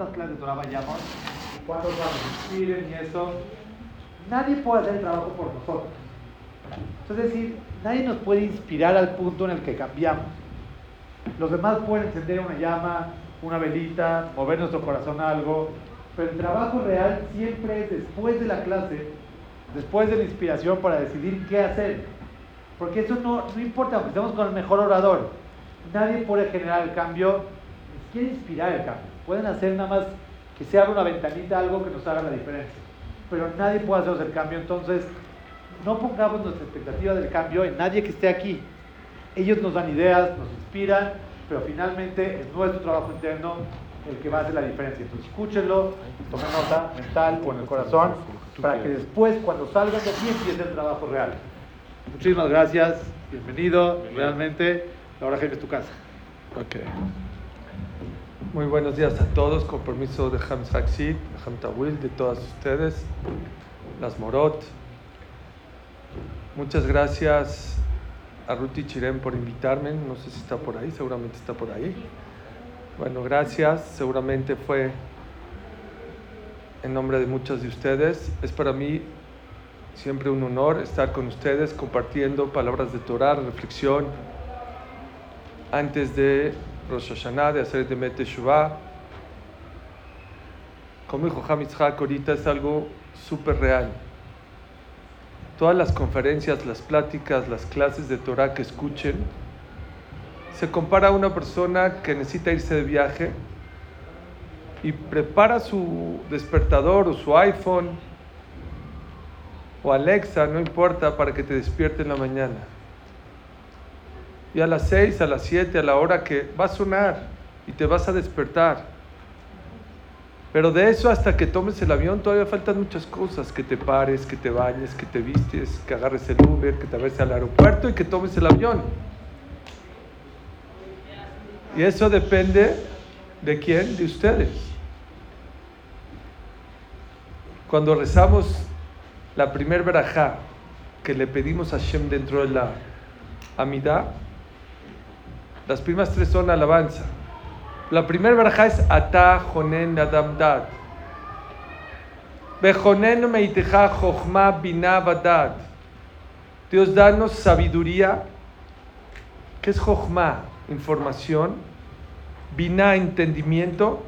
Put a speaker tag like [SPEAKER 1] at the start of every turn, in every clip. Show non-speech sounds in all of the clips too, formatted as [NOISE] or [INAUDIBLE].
[SPEAKER 1] cuántas clases de Torah vayamos, cuántos nos inspiren y eso, nadie puede hacer el trabajo por nosotros. Es decir, nadie nos puede inspirar al punto en el que cambiamos. Los demás pueden encender una llama, una velita, mover nuestro corazón a algo, pero el trabajo real siempre es después de la clase, después de la inspiración para decidir qué hacer. Porque eso no, no importa, aunque estemos con el mejor orador, nadie puede generar el cambio, ni siquiera inspirar el cambio. Pueden hacer nada más que se abra una ventanita, algo que nos haga la diferencia. Pero nadie puede hacer el cambio, entonces no pongamos nuestra expectativa del cambio en nadie que esté aquí. Ellos nos dan ideas, nos inspiran, pero finalmente es nuestro trabajo interno el que va a hacer la diferencia. Entonces escúchenlo, tomen nota mental o en el corazón, para que después, cuando salgan de aquí, empiece el trabajo real. Muchísimas gracias, bienvenido, realmente, ahora gente es tu casa.
[SPEAKER 2] Ok. Muy buenos días a todos, con permiso de Ham Saxid, de Tawil, de todas ustedes, las Morot. Muchas gracias a Ruti Chirem por invitarme, no sé si está por ahí, seguramente está por ahí. Bueno, gracias, seguramente fue en nombre de muchos de ustedes. Es para mí siempre un honor estar con ustedes compartiendo palabras de Torah, reflexión, antes de Rosh Hashanah, de hacer Shuvah. Como dijo Hamitzhak, ahorita es algo súper real. Todas las conferencias, las pláticas, las clases de Torah que escuchen, se compara a una persona que necesita irse de viaje y prepara su despertador o su iPhone o Alexa, no importa, para que te despierte en la mañana. Y a las 6, a las 7, a la hora que va a sonar y te vas a despertar. Pero de eso hasta que tomes el avión todavía faltan muchas cosas, que te pares, que te bañes, que te vistes, que agarres el Uber, que te vayas al aeropuerto y que tomes el avión. Y eso depende de quién, de ustedes. Cuando rezamos la primer verajá que le pedimos a Hashem dentro de la Amidá, las primeras tres son alabanza. La primera verajá es Ata Jonen Adam Dad. Bejonen Meiteja Jochma Bina Badad. Dios, danos sabiduría. ¿Qué es Jochma? Información. Bina, entendimiento.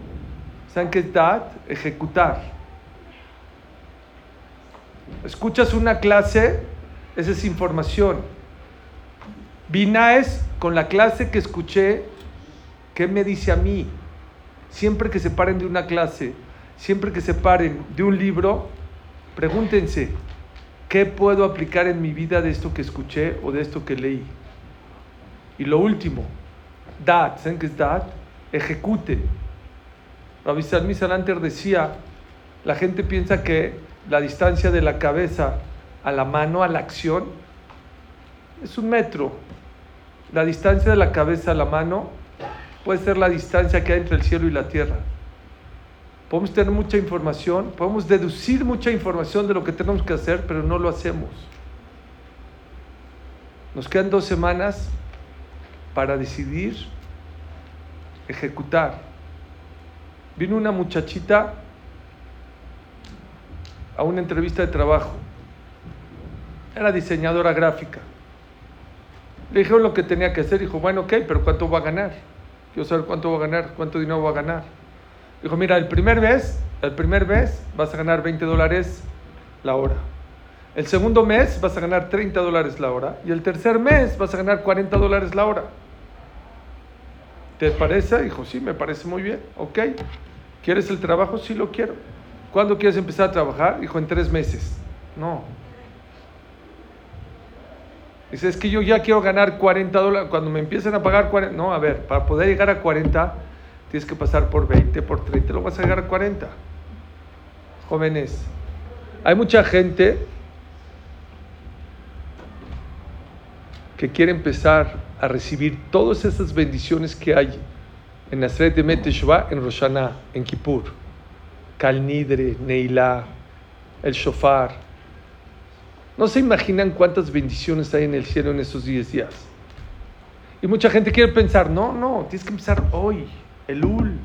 [SPEAKER 2] ¿Saben qué es Dad? Ejecutar. Escuchas una clase, esa es información. Bina es con la clase que escuché, ¿qué me dice a mí? Siempre que se paren de una clase, siempre que se paren de un libro, pregúntense, ¿qué puedo aplicar en mi vida de esto que escuché o de esto que leí? Y lo último, dat, ¿saben qué es dat? Ejecute. Rabbi Salmi Salanter decía, la gente piensa que la distancia de la cabeza a la mano, a la acción, es un metro. La distancia de la cabeza a la mano puede ser la distancia que hay entre el cielo y la tierra. Podemos tener mucha información, podemos deducir mucha información de lo que tenemos que hacer, pero no lo hacemos. Nos quedan dos semanas para decidir ejecutar. Vino una muchachita a una entrevista de trabajo. Era diseñadora gráfica. Le dijeron lo que tenía que hacer. Dijo, bueno, ok, pero ¿cuánto va a ganar? Quiero saber cuánto va a ganar, cuánto dinero va a ganar. Dijo, mira, el primer mes, el primer mes vas a ganar 20 dólares la hora. El segundo mes vas a ganar 30 dólares la hora. Y el tercer mes vas a ganar 40 dólares la hora. ¿Te parece? Dijo, sí, me parece muy bien. Ok. ¿Quieres el trabajo? Sí, lo quiero. ¿Cuándo quieres empezar a trabajar? Dijo, en tres meses. No. Dice, es que yo ya quiero ganar 40 dólares. Cuando me empiecen a pagar 40. No, a ver, para poder llegar a 40, tienes que pasar por 20, por 30, lo vas a llegar a 40. Jóvenes, hay mucha gente que quiere empezar a recibir todas esas bendiciones que hay en Nasret de Meteshua, en Roshaná, en Kippur. Calnidre, Neilá, el Shofar. No se imaginan cuántas bendiciones hay en el cielo en esos 10 días. Y mucha gente quiere pensar, no, no, tienes que empezar hoy, el UL.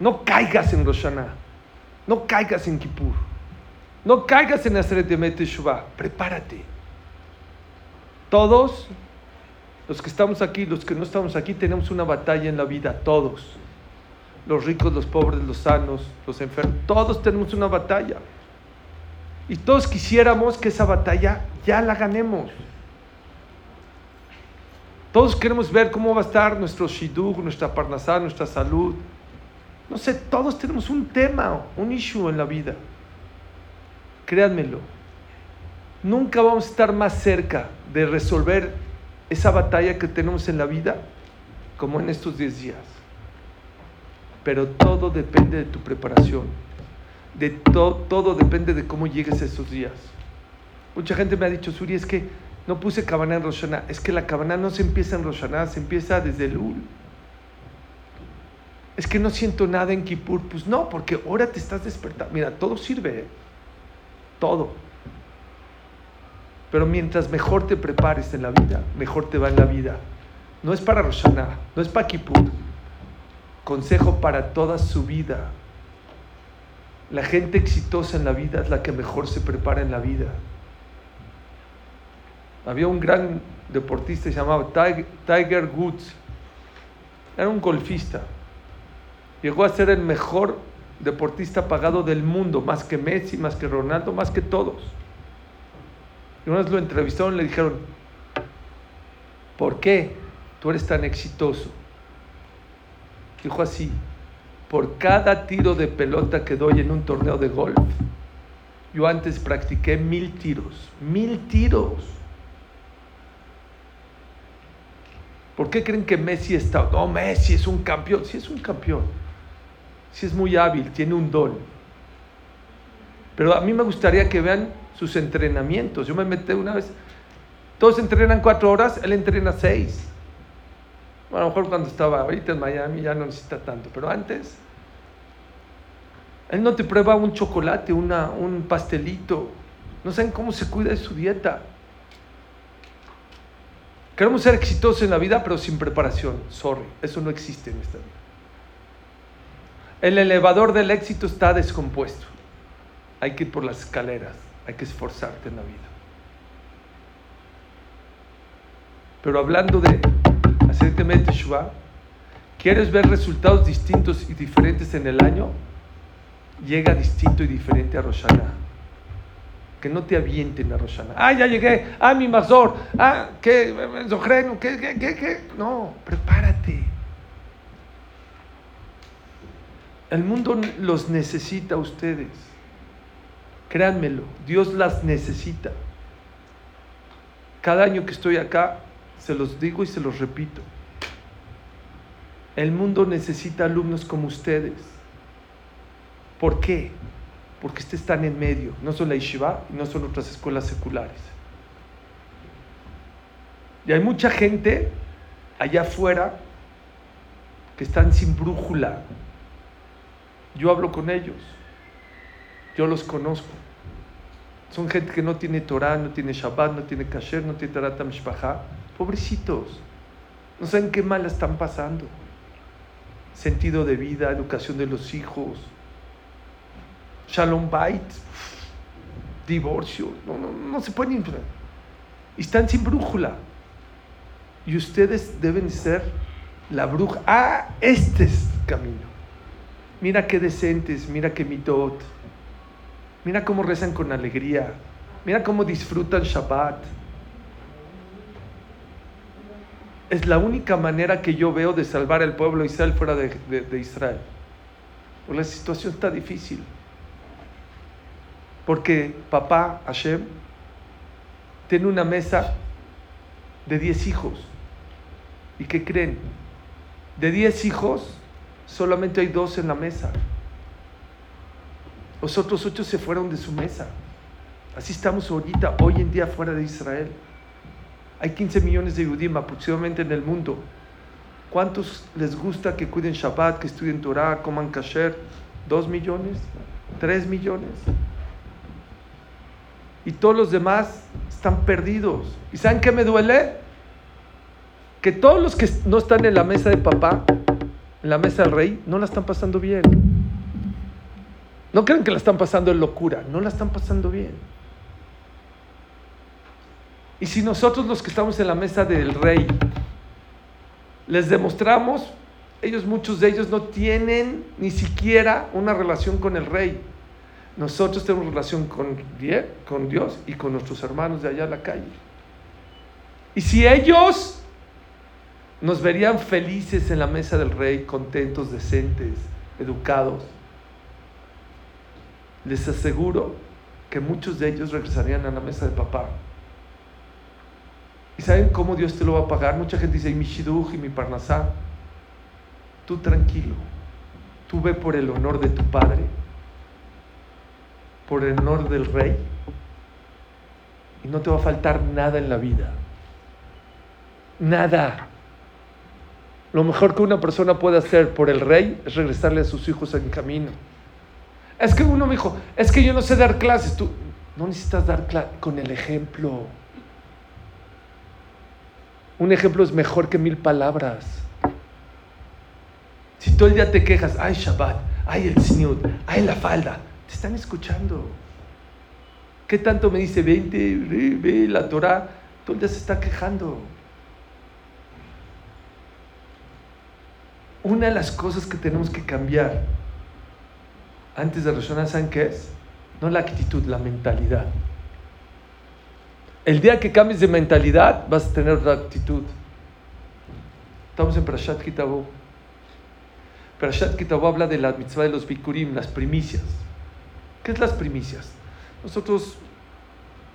[SPEAKER 2] No caigas en Roshana. No caigas en Kippur. No caigas en Aseret de Teshuvah. Prepárate. Todos los que estamos aquí, los que no estamos aquí, tenemos una batalla en la vida. Todos. Los ricos, los pobres, los sanos, los enfermos. Todos tenemos una batalla. Y todos quisiéramos que esa batalla ya la ganemos. Todos queremos ver cómo va a estar nuestro shidduch, nuestra parnasá, nuestra salud. No sé, todos tenemos un tema, un issue en la vida. Créanmelo. Nunca vamos a estar más cerca de resolver esa batalla que tenemos en la vida como en estos 10 días. Pero todo depende de tu preparación. De todo depende de cómo llegues a esos días. Mucha gente me ha dicho, Suri, es que no puse cabana en Roshaná. Es que la cabana no se empieza en Roshaná, se empieza desde el Ul. Es que no siento nada en Kippur. Pues no, porque ahora te estás despertando. Mira, todo sirve. ¿eh? Todo. Pero mientras mejor te prepares en la vida, mejor te va en la vida. No es para Roshaná, no es para Kippur. Consejo para toda su vida. La gente exitosa en la vida es la que mejor se prepara en la vida. Había un gran deportista llamaba Tiger Woods. Era un golfista. Llegó a ser el mejor deportista pagado del mundo, más que Messi, más que Ronaldo, más que todos. Y una vez lo entrevistaron y le dijeron, ¿por qué tú eres tan exitoso? Dijo así, por cada tiro de pelota que doy en un torneo de golf, yo antes practiqué mil tiros, mil tiros. ¿Por qué creen que Messi está? No, Messi es un campeón. Sí es un campeón. Sí es muy hábil, tiene un don. Pero a mí me gustaría que vean sus entrenamientos. Yo me metí una vez. Todos entrenan cuatro horas, él entrena seis. Bueno, a lo mejor cuando estaba ahorita en Miami ya no necesita tanto, pero antes. Él no te prueba un chocolate, una, un pastelito. No saben cómo se cuida de su dieta. Queremos ser exitosos en la vida, pero sin preparación. Sorry, eso no existe en esta vida. El elevador del éxito está descompuesto. Hay que ir por las escaleras, hay que esforzarte en la vida. Pero hablando de hacerte Teshuvah, ¿quieres ver resultados distintos y diferentes en el año? Llega distinto y diferente a Roshana que no te avienten a Rosana. Ah, ya llegué. Ah, mi mazor. Ah, ¿qué? Zojreno. ¿Qué, qué, qué, qué? No, prepárate. El mundo los necesita a ustedes. Créanmelo, Dios las necesita. Cada año que estoy acá, se los digo y se los repito. El mundo necesita alumnos como ustedes. ¿Por qué? porque ustedes están en medio, no son la Yeshiva y no son otras escuelas seculares. Y hay mucha gente allá afuera que están sin brújula. Yo hablo con ellos, yo los conozco. Son gente que no tiene Torah, no tiene Shabbat, no tiene Kasher, no tiene Tarat Mishpacha. Pobrecitos, no saben qué mal están pasando. Sentido de vida, educación de los hijos, Shalom Bait, divorcio, no, no, no se pueden Están sin brújula. Y ustedes deben ser la bruja. Ah, este es el camino. Mira qué decentes, mira qué mitot. Mira cómo rezan con alegría. Mira cómo disfrutan Shabbat. Es la única manera que yo veo de salvar al pueblo Israel fuera de, de Israel. la situación está difícil. Porque papá Hashem tiene una mesa de 10 hijos. ¿Y qué creen? De 10 hijos, solamente hay dos en la mesa. Los otros ocho se fueron de su mesa. Así estamos ahorita, hoy en día fuera de Israel. Hay 15 millones de judíos aproximadamente en el mundo. ¿Cuántos les gusta que cuiden Shabbat, que estudien Torah, coman kasher? ¿Dos millones? ¿Tres millones? y todos los demás están perdidos. ¿Y saben qué me duele? Que todos los que no están en la mesa de papá en la mesa del rey no la están pasando bien. No creen que la están pasando en locura, no la están pasando bien. Y si nosotros los que estamos en la mesa del rey les demostramos, ellos muchos de ellos no tienen ni siquiera una relación con el rey. Nosotros tenemos relación con, Dios y con nuestros hermanos de allá a la calle. Y si ellos nos verían felices en la mesa del rey, contentos, decentes, educados, les aseguro que muchos de ellos regresarían a la mesa de papá. ¿Y saben cómo Dios te lo va a pagar? Mucha gente dice, mi shiduj y mi parnasá. Tú tranquilo, tú ve por el honor de tu padre, por el honor del rey, y no te va a faltar nada en la vida. Nada. Lo mejor que una persona puede hacer por el rey es regresarle a sus hijos en camino. Es que uno me dijo, es que yo no sé dar clases. Tú no necesitas dar clases con el ejemplo. Un ejemplo es mejor que mil palabras. Si todo el día te quejas, ay Shabbat, ay el Señor, ay la falda, te están escuchando. ¿Qué tanto me dice, vente, ve la Torah? Todo el día se está quejando. Una de las cosas que tenemos que cambiar antes de resonar, ¿saben qué es? No la actitud, la mentalidad. El día que cambies de mentalidad, vas a tener otra actitud. Estamos en Parashat Kitabu. Parashat Kitabu habla de la mitzvah de los bikurim, las primicias. ¿Qué es las primicias? Nosotros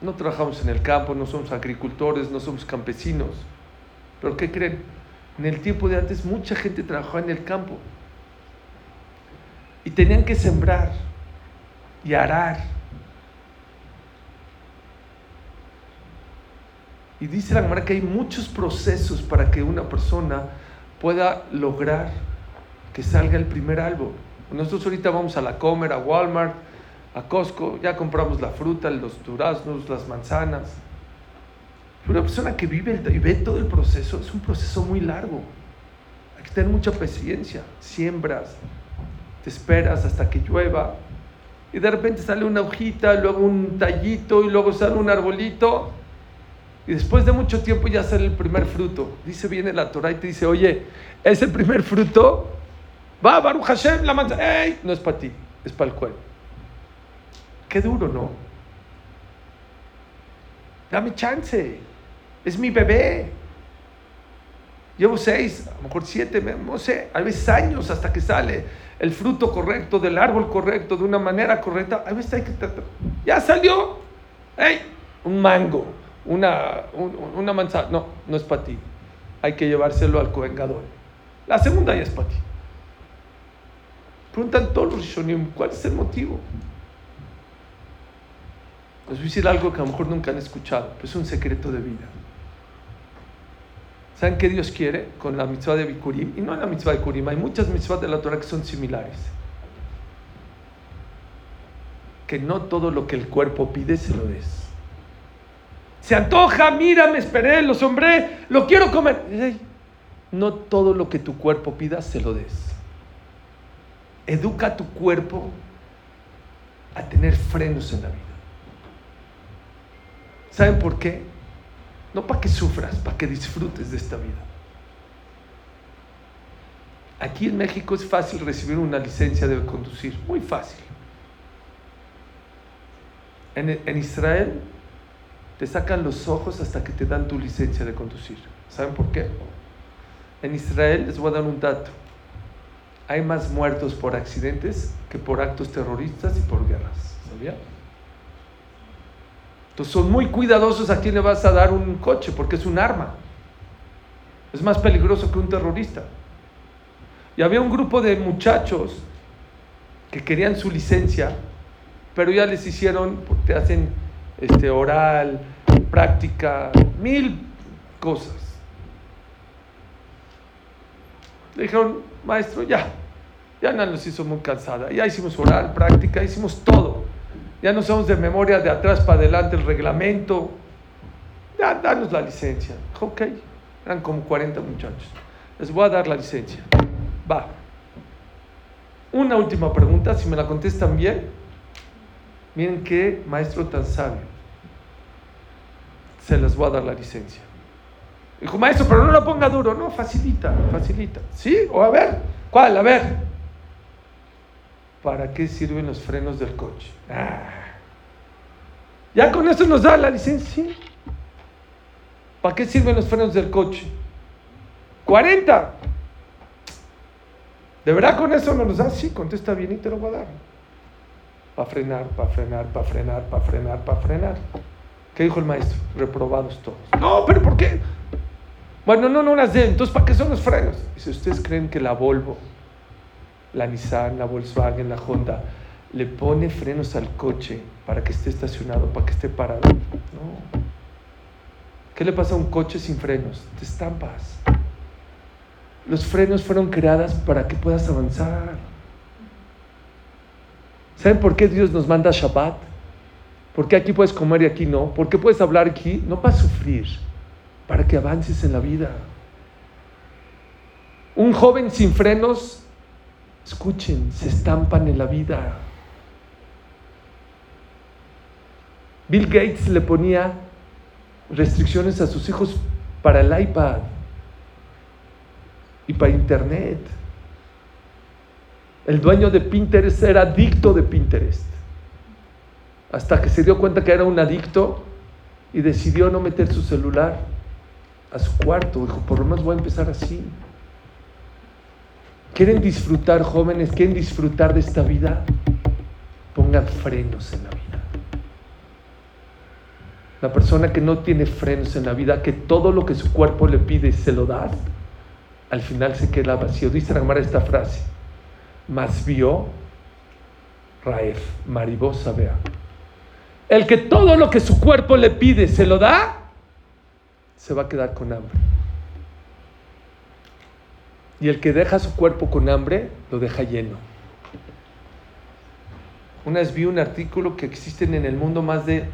[SPEAKER 2] no trabajamos en el campo, no somos agricultores, no somos campesinos. Pero ¿qué creen? En el tiempo de antes mucha gente trabajaba en el campo. Y tenían que sembrar y arar. Y dice la Gemara que hay muchos procesos para que una persona pueda lograr que salga el primer árbol. Nosotros ahorita vamos a la Comer, a Walmart, a Costco, ya compramos la fruta, los duraznos, las manzanas. Pero una persona que vive y ve todo el proceso es un proceso muy largo. Hay que tener mucha paciencia. Siembras, te esperas hasta que llueva y de repente sale una hojita, luego un tallito y luego sale un arbolito y después de mucho tiempo ya sale el primer fruto. Dice viene la Torah y te dice, oye, ese primer fruto va, Baruch Hashem, la manzana, ¡ey! No es para ti, es para el cuerpo. Qué duro, ¿no? Dame chance, es mi bebé. Llevo seis, a lo mejor siete, no sé, a veces años hasta que sale el fruto correcto, del árbol correcto, de una manera correcta, a veces hay que. Ya salió, ¡hey! Un mango, una, una manzana. No, no es para ti. Hay que llevárselo al covengador. La segunda ya es para ti. Preguntan todos los rishonim, ¿cuál es el motivo? Les voy a decir algo que a lo mejor nunca han escuchado, pero es un secreto de vida. ¿Saben qué Dios quiere con la mitzvah de Bikurim? Y no en la mitzvah de Bikurim, hay muchas mitzvahs de la Torah que son similares. Que no todo lo que el cuerpo pide se lo des. Se antoja, mira, me esperé, lo sombré, lo quiero comer. No todo lo que tu cuerpo pida se lo des. Educa a tu cuerpo a tener frenos en la vida. ¿Saben por qué? No para que sufras, para que disfrutes de esta vida. Aquí en México es fácil recibir una licencia de conducir, muy fácil. En, Israel te sacan los ojos hasta que te dan tu licencia de conducir. ¿Saben por qué? En Israel les voy a dar un dato. Hay más muertos por accidentes que por actos terroristas y por guerras. ¿Sabía? Entonces son muy cuidadosos a quién le vas a dar un coche porque es un arma. Es más peligroso que un terrorista. Y había un grupo de muchachos que querían su licencia, pero ya les hicieron, te hacen este, oral, práctica, mil cosas. Le dijeron, maestro, ya, ya no nos hizo muy cansada, ya hicimos oral, práctica, hicimos todo ya no somos de memoria de atrás para adelante el reglamento. Ya, danos la licencia. Ok, eran como 40 muchachos. Les voy a dar la licencia. Va. Una última pregunta, si me la contestan bien. Miren qué maestro tan sabio. Se les voy a dar la licencia. Dijo, maestro, pero no lo ponga duro. No, facilita, facilita. ¿Sí? O a ver, ¿cuál? A ver. ¿Para qué sirven los frenos del coche? Ah. Ya con eso nos da la licencia. ¿Para qué sirven los frenos del coche? 40. ¿De verdad con eso no nos da? Sí, contesta bien y te lo voy a dar. Para frenar, para frenar, para frenar, para frenar, para frenar. ¿Qué dijo el maestro? Reprobados todos. No, pero ¿por qué? Bueno, no, no las den. Entonces, ¿para qué son los frenos? si ¿ustedes creen que la Volvo, la Nissan, la Volkswagen, la Honda, le pone frenos al coche para que esté estacionado, para que esté parado? No. ¿Qué le pasa a un coche sin frenos? Te estampas. Los frenos fueron creadas para que puedas avanzar. ¿Saben por qué Dios nos manda Shabbat? ¿Por qué aquí puedes comer y aquí no? ¿Por qué puedes hablar aquí? No para sufrir para que avances en la vida. Un joven sin frenos, escuchen, se estampan en la vida. Bill Gates le ponía restricciones a sus hijos para el iPad y para Internet. El dueño de Pinterest era adicto de Pinterest. Hasta que se dio cuenta que era un adicto y decidió no meter su celular a su cuarto. Dijo, por lo menos voy a empezar así. ¿Quieren disfrutar, jóvenes? ¿Quieren disfrutar de esta vida? Pongan frenos en la vida. La persona que no tiene frenos en la vida, que todo lo que su cuerpo le pide se lo da, al final se queda vacío. Dice Ramar esta frase: Más vio Raef, maribosa vea. El que todo lo que su cuerpo le pide se lo da, se va a quedar con hambre. Y el que deja su cuerpo con hambre, lo deja lleno. Una vez vi un artículo que existen en el mundo más de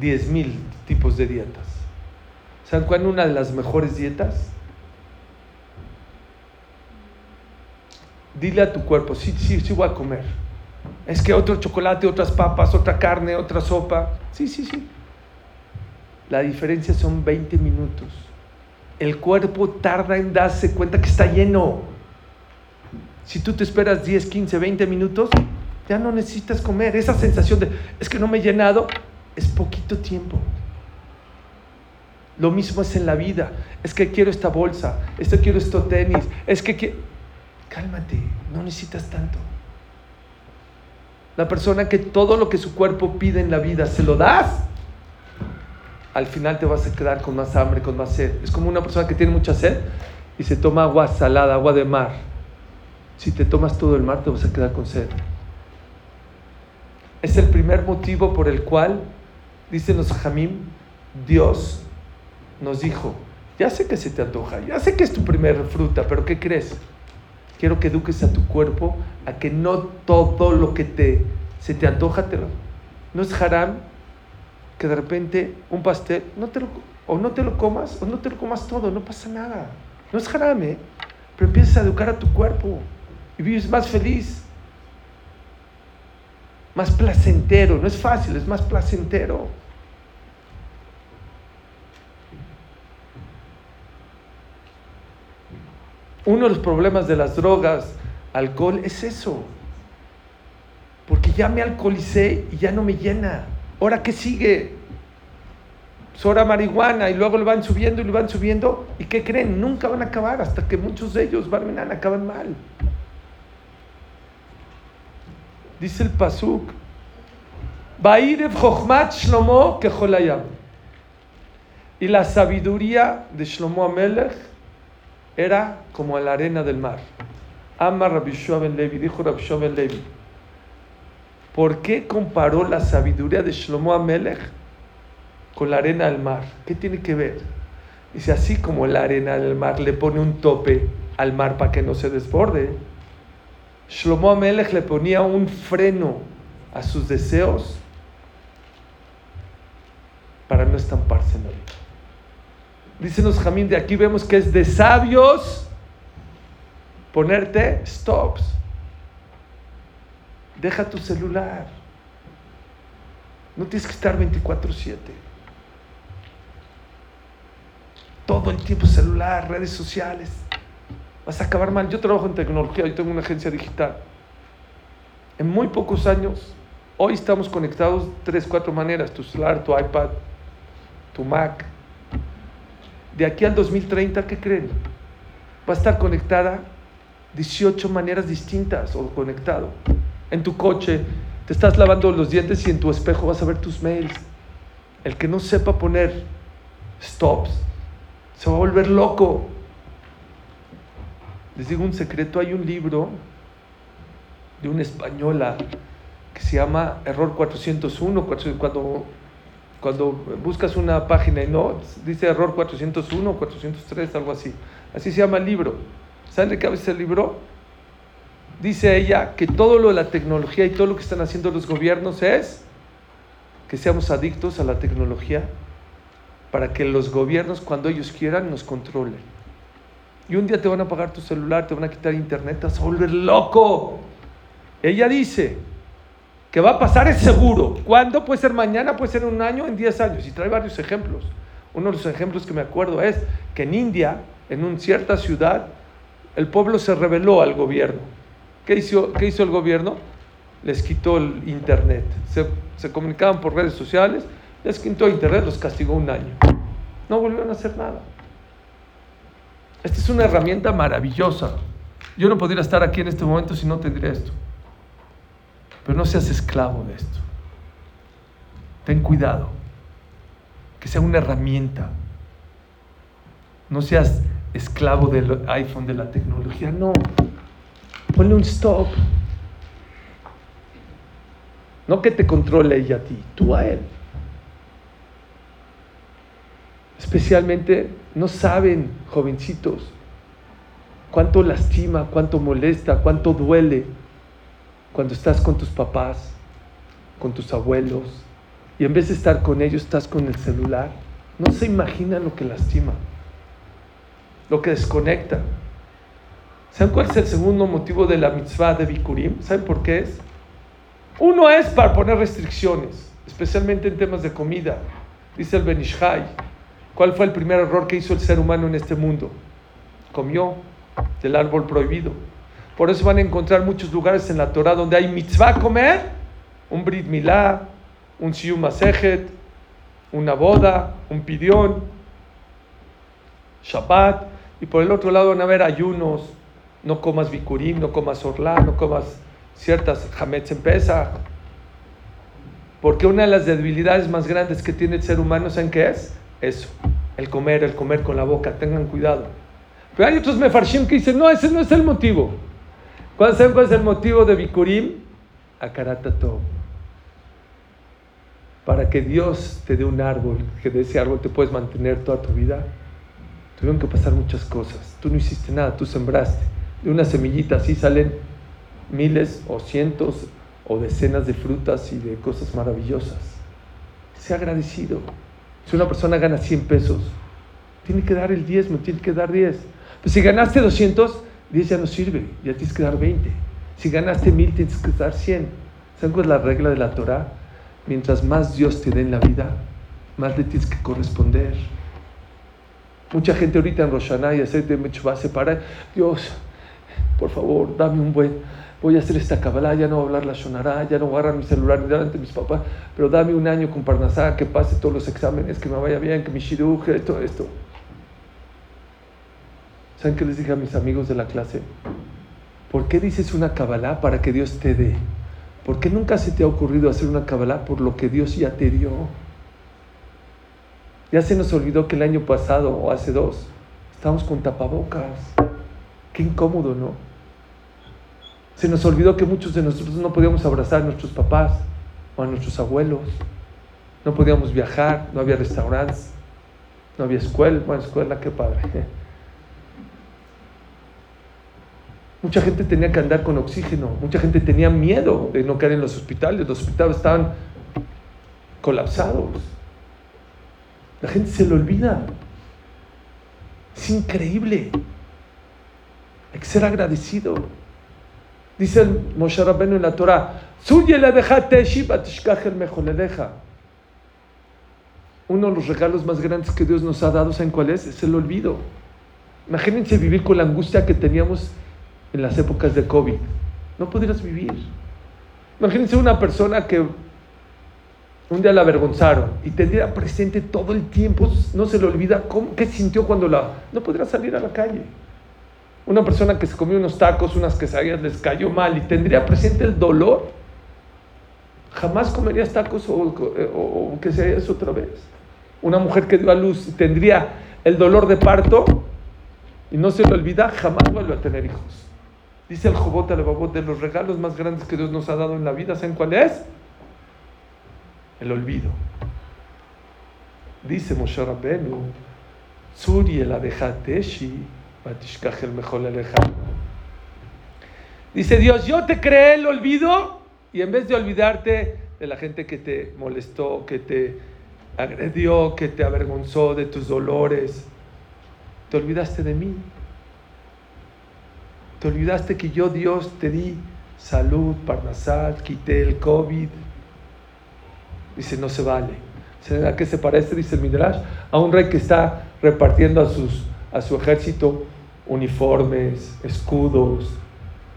[SPEAKER 2] 10.000 tipos de dietas. ¿Saben cuál es una de las mejores dietas? Dile a tu cuerpo, sí, sí, sí voy a comer. Es que otro chocolate, otras papas, otra carne, otra sopa. Sí, sí, sí. La diferencia son 20 minutos. El cuerpo tarda en darse cuenta que está lleno. Si tú te esperas 10, 15, 20 minutos, ya no necesitas comer. Esa sensación de, es que no me he llenado, es poquito tiempo. Lo mismo es en la vida. Es que quiero esta bolsa, es que quiero estos tenis, es que quiero... Cálmate, no necesitas tanto. La persona que todo lo que su cuerpo pide en la vida se lo das, al final te vas a quedar con más hambre, con más sed. Es como una persona que tiene mucha sed y se toma agua salada, agua de mar. Si te tomas todo el mar, te vas a quedar con sed. Es el primer motivo por el cual, dicen los jamim, Dios nos dijo, ya sé que se te antoja, ya sé que es tu primera fruta, pero ¿qué crees? Quiero que eduques a tu cuerpo a que no todo lo que te, se te antoja, te lo, no es haram que de repente un pastel, no te lo, o no te lo comas, o no te lo comas todo, no pasa nada. No es jarame, pero empiezas a educar a tu cuerpo y vives más feliz, más placentero. No es fácil, es más placentero. Uno de los problemas de las drogas, alcohol, es eso. Porque ya me alcoholicé y ya no me llena. ¿Ahora qué sigue? Sora marihuana y luego lo van subiendo y lo van subiendo. ¿Y qué creen? Nunca van a acabar hasta que muchos de ellos, Barminan, acaban mal. Dice el Pasuk, Y la sabiduría de Shlomo Amelech era como la arena del mar. Ama Rabbi Ben Levi, dijo Rabbi Ben Levi. ¿Por qué comparó la sabiduría de Shlomo Amelech con la arena del mar? ¿Qué tiene que ver? Dice, así como la arena del mar le pone un tope al mar para que no se desborde, Shlomo Amelech le ponía un freno a sus deseos para no estamparse en vida. Dicen Jamín, de aquí vemos que es de sabios ponerte stops. Deja tu celular. No tienes que estar 24/7. Todo el tiempo celular, redes sociales. Vas a acabar mal. Yo trabajo en tecnología, yo tengo una agencia digital. En muy pocos años, hoy estamos conectados tres, cuatro maneras. Tu celular, tu iPad, tu Mac. De aquí al 2030, ¿qué creen? Va a estar conectada 18 maneras distintas o conectado. En tu coche, te estás lavando los dientes y en tu espejo vas a ver tus mails. El que no sepa poner stops se va a volver loco. Les digo un secreto, hay un libro de una española que se llama Error 401, cuando, cuando buscas una página y no, dice Error 401, 403, algo así. Así se llama el libro. ¿Saben de qué habla ese libro? Dice ella que todo lo de la tecnología y todo lo que están haciendo los gobiernos es que seamos adictos a la tecnología para que los gobiernos cuando ellos quieran nos controlen. Y un día te van a apagar tu celular, te van a quitar internet, te vas a volver loco. Ella dice que va a pasar es seguro. ¿Cuándo? Puede ser mañana, puede ser un año, en 10 años. Y trae varios ejemplos. Uno de los ejemplos que me acuerdo es que en India, en una cierta ciudad, el pueblo se rebeló al gobierno. ¿Qué hizo, qué hizo el gobierno? Les quitó el internet. Se, se comunicaban por redes sociales, les quitó internet, los castigó un año. No volvieron a hacer nada. Esta es una herramienta maravillosa. Yo no podría estar aquí en este momento si no tendría esto. Pero no seas esclavo de esto. Ten cuidado. Que sea una herramienta. No seas esclavo del iPhone, de la tecnología. No. Ponle un stop. No que te controle ella a ti, tú a él. Especialmente no saben, jovencitos, cuánto lastima, cuánto molesta, cuánto duele cuando estás con tus papás, con tus abuelos, y en vez de estar con ellos estás con el celular. No se imaginan lo que lastima, lo que desconecta. ¿Saben cuál es el segundo motivo de la mitzvah de Bikurim? ¿Saben por qué es? Uno es para poner restricciones, especialmente en temas de comida. Dice el Benishai, ¿cuál fue el primer error que hizo el ser humano en este mundo? Comió del árbol prohibido. Por eso van a encontrar muchos lugares en la Torah donde hay mitzvah comer, un brit milá, un siyum asejet, una boda, un pidión, Shabbat, y por el otro lado van a haber ayunos, no comas bikurim, no comas orlá, no comas ciertas hametz en Pesach. Porque una de las debilidades más grandes que tiene el ser humano, ¿saben qué es? Eso, el comer, el comer con la boca, tengan cuidado. Pero hay otros mefarshim que dicen, no, ese no es el motivo. ¿Cuál, ¿Saben cuál es el motivo de Bikurim? Akaratato. Para que Dios te dé un árbol, que de ese árbol te puedes mantener toda tu vida, tuvieron que pasar muchas cosas. Tú no hiciste nada, tú sembraste. De una semillita así salen miles o cientos o decenas de frutas y de cosas maravillosas. Sea agradecido. Si una persona gana 100 pesos, tiene que dar el diezmo, tiene que dar 10. Pues si ganaste 200, 10 ya no sirve, ya tienes que dar 20. Si ganaste 1000, tienes que dar 100. ¿Saben cuál es la regla de la Torah? Mientras más Dios te dé en la vida, más le tienes que corresponder. Mucha gente ahorita en Roshaná y aceite va a separar. Dios, por favor, dame un buen. Voy a hacer esta cabalá, ya no voy a hablar la Shonará, ya no voy a agarrar mi celular ni delante de mis papás, pero dame un año con Parnasá, que pase todos los exámenes, que me vaya bien, que mi shiruje, todo esto. ¿Saben qué les dije a mis amigos de la clase? ¿Por qué dices una cabalá para que Dios te dé? ¿Por qué nunca se te ha ocurrido hacer una cabalá por lo que Dios ya te dio? Ya se nos olvidó que el año pasado o hace dos estábamos con tapabocas. Qué incómodo, ¿no? Se nos olvidó que muchos de nosotros no podíamos abrazar a nuestros papás o a nuestros abuelos. No podíamos viajar, no había restaurantes, no había escuela. Bueno, escuela, qué padre. Mucha gente tenía que andar con oxígeno, mucha gente tenía miedo de no caer en los hospitales, los hospitales estaban colapsados. La gente se lo olvida. Es increíble. Hay que ser agradecido. Dice el Moshe Rabbeinu en la Torah, Uno de los regalos más grandes que Dios nos ha dado, ¿saben cuál es? Es el olvido. Imagínense vivir con la angustia que teníamos en las épocas de COVID. No podrías vivir. Imagínense una persona que un día la avergonzaron y tendría presente todo el tiempo, no se le olvida cómo, qué sintió cuando la... No podría salir a la calle. Una persona que se comió unos tacos, unas quesadillas, les cayó mal y tendría presente el dolor. Jamás comerías tacos o, o, o quesadillas otra vez. Una mujer que dio a luz y tendría el dolor de parto y no se le olvida, jamás vuelve a tener hijos. Dice el Jobot al de los regalos más grandes que Dios nos ha dado en la vida, ¿saben cuál es? El olvido. Dice Moshe Rabbeinu, Suri el el mejor Dice Dios, yo te creé el olvido y en vez de olvidarte de la gente que te molestó, que te agredió, que te avergonzó de tus dolores, te olvidaste de mí. Te olvidaste que yo, Dios, te di salud, parnasat, quité el COVID. Dice, no se vale. ¿A qué se parece? Dice el Midrash, a un rey que está repartiendo a, sus, a su ejército uniformes, escudos,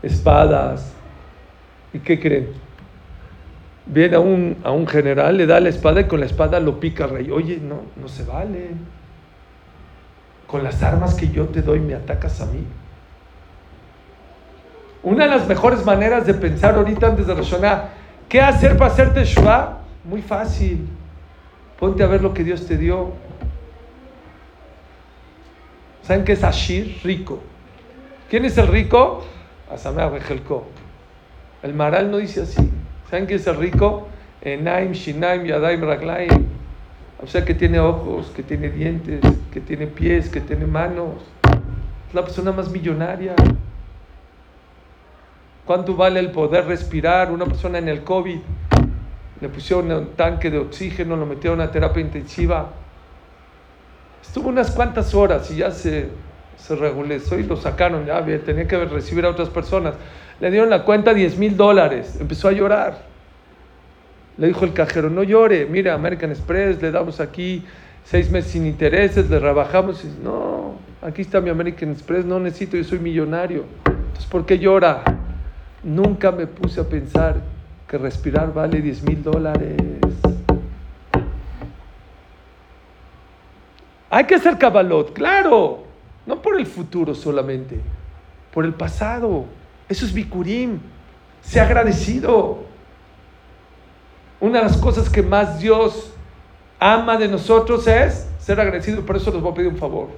[SPEAKER 2] espadas. ¿Y qué creen? Viene a un, a un general, le da la espada y con la espada lo pica al rey. Oye, no, no se vale con las armas que yo te doy me atacas a mí. Una de las mejores maneras de pensar ahorita antes de razonar, ¿qué hacer para hacerte Shua? Muy fácil. Ponte a ver lo que Dios te dio. ¿Saben qué es Ashir? Rico. ¿Quién es el rico? Asamea Rejelko. El Maral no dice así. ¿Saben qué es el rico? Enaim, Shinaim, Yadaim, Raglaim. O sea, que tiene ojos, que tiene dientes, que tiene pies, que tiene manos. Es la persona más millonaria. ¿Cuánto vale el poder respirar? Una persona en el COVID le pusieron un tanque de oxígeno, lo metieron a terapia intensiva. Estuvo unas cuantas horas y ya se, se regulizó y lo sacaron. Ya tenía que recibir a otras personas. Le dieron la cuenta 10 mil dólares. Empezó a llorar. Le dijo el cajero, no llore, mira, American Express, le damos aquí seis meses sin intereses, le rebajamos. Y, no, aquí está mi American Express, no necesito, yo soy millonario. Entonces, ¿por qué llora? Nunca me puse a pensar que respirar vale 10 mil dólares. Hay que hacer cabalot, claro, no por el futuro solamente, por el pasado. Eso es bikurim. Sea agradecido. Una de las cosas que más Dios ama de nosotros es ser agradecido. Por eso les voy a pedir un favor.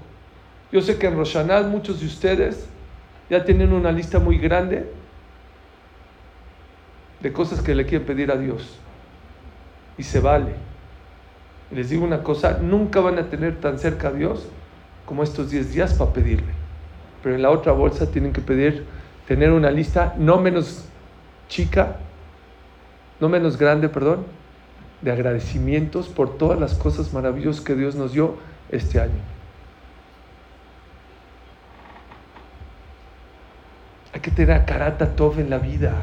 [SPEAKER 2] Yo sé que en Roshaná muchos de ustedes ya tienen una lista muy grande de cosas que le quieren pedir a Dios. Y se vale. Les digo una cosa, nunca van a tener tan cerca a Dios como estos 10 días para pedirle. Pero en la otra bolsa tienen que pedir, tener una lista no menos chica no menos grande, perdón, de agradecimientos por todas las cosas maravillosas que Dios nos dio este año. Hay que tener a karata tov en la vida.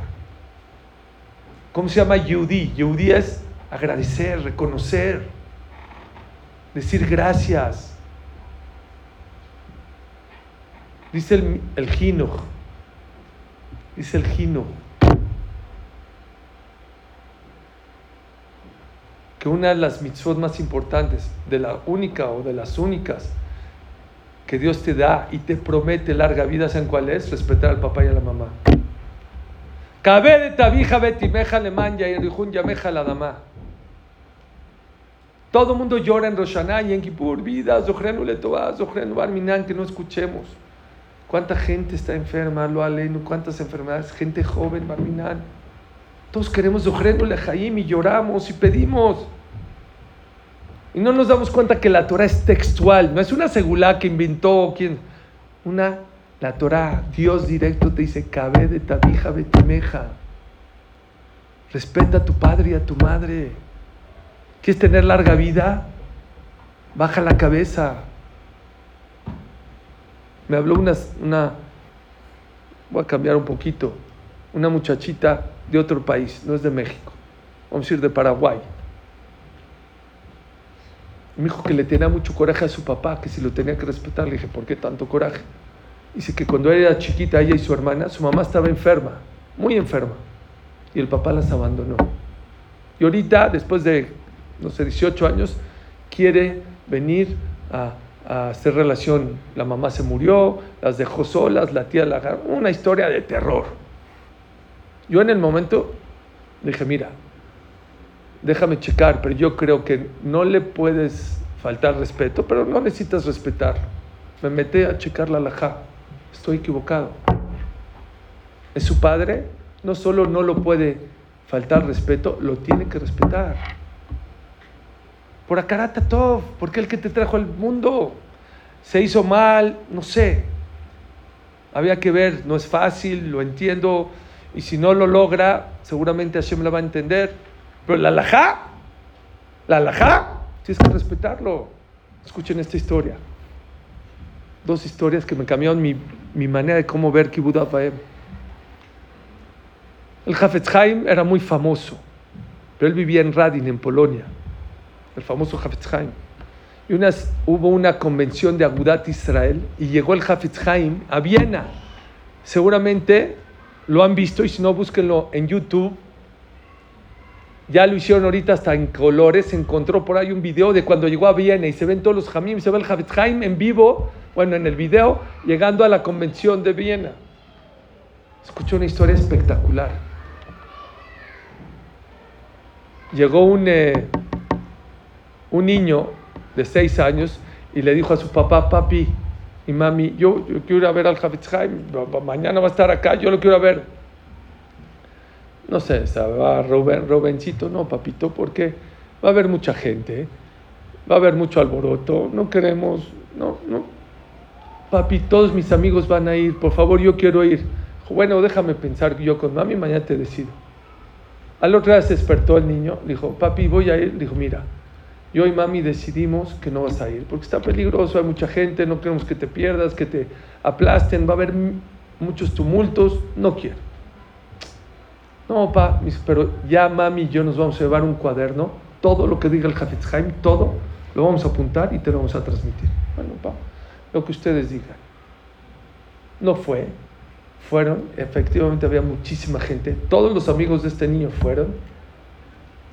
[SPEAKER 2] ¿Cómo se llama Yehudi? Yehudi es agradecer, reconocer, decir gracias. Dice el, el dice el Gino, una de las mitzvot más importantes, de la única o de las únicas que Dios te da y te promete larga vida, ¿saben cuál es? Respetar al papá y a la mamá. Cabe de tabija betimeja lemanya y yameja la dama. Todo el mundo llora en Roshaná y en Kippur, vida, Zohrenu Letová, Zohrenu Barminan, que no escuchemos. ¿Cuánta gente está enferma? Lo aleno, ¿cuántas enfermedades? Gente joven, Barminan. Todos queremos Zohrenu Lejaim y lloramos y pedimos. Y no nos damos cuenta que la Torah es textual, no es una segulá que inventó quien. Una, la Torah, Dios directo te dice, cabe de tabija betimeja. Respeta a tu padre y a tu madre. ¿Quieres tener larga vida? Baja la cabeza. Me habló una, una voy a cambiar un poquito. Una muchachita de otro país, no es de México, vamos a ir de Paraguay. Me dijo que le tenía mucho coraje a su papá, que si lo tenía que respetar. Le dije, ¿por qué tanto coraje? Dice que cuando era chiquita, ella y su hermana, su mamá estaba enferma, muy enferma, y el papá las abandonó. Y ahorita, después de, no sé, 18 años, quiere venir a, hacer relación. La mamá se murió, las dejó solas, la tía la agarró. Una historia de terror. Yo en el momento dije, mira, déjame checar, pero yo creo que no le puedes faltar respeto, pero no necesitas respetar. Me metí a checar la alajá. Estoy equivocado. Es su padre, no solo no lo puede faltar respeto, lo tiene que respetar. Por Akarata Tov, porque el que te trajo al mundo se hizo mal, no sé. Había que ver, no es fácil, lo entiendo, y si no lo logra, seguramente Hashem la va a entender. Pero la alajá, la alajá, tienes que respetarlo. Escuchen esta historia. Dos historias que me cambiaron mi, mi manera de cómo ver Kibbutz El Hafetz Haim era muy famoso, pero él vivía en Radin, en Polonia, el famoso Hafetz Haim. Y unas, hubo una convención de Agudat Israel y llegó el Hafetz Haim a Viena. Seguramente lo han visto y si no, búsquenlo en YouTube ya lo hicieron ahorita hasta en colores. Se encontró por ahí un video de cuando llegó a Viena y se ven todos los Jamim, se ve el Javet en vivo, bueno, en el video, llegando a la convención de Viena. Escuchó una historia espectacular. Llegó un, eh, un niño de seis años y le dijo a su papá, papi y mami, yo, yo quiero ir a ver al Javet mañana va a estar acá, yo lo quiero ver no sé, Rubencito, no, papito, porque va a haber mucha gente, va a haber mucho alboroto, no queremos, no, no. Papi, todos mis amigos van a ir, por favor, yo quiero ir. Bueno, déjame pensar yo con mami, mañana te decido. Al otro día se despertó el niño, dijo, papi, voy a ir. Dijo, mira, yo y mami decidimos que no vas a ir, porque está peligroso, hay mucha gente, no queremos que te pierdas, que te aplasten, va a haber muchos tumultos, no quiero. No, pa, pero ya mami y yo nos vamos a llevar un cuaderno, todo lo que diga el Hafetz Haim, todo, lo vamos a apuntar y te lo vamos a transmitir. Bueno, pa, lo que ustedes digan. No fue, fueron, efectivamente había muchísima gente, todos los amigos de este niño fueron,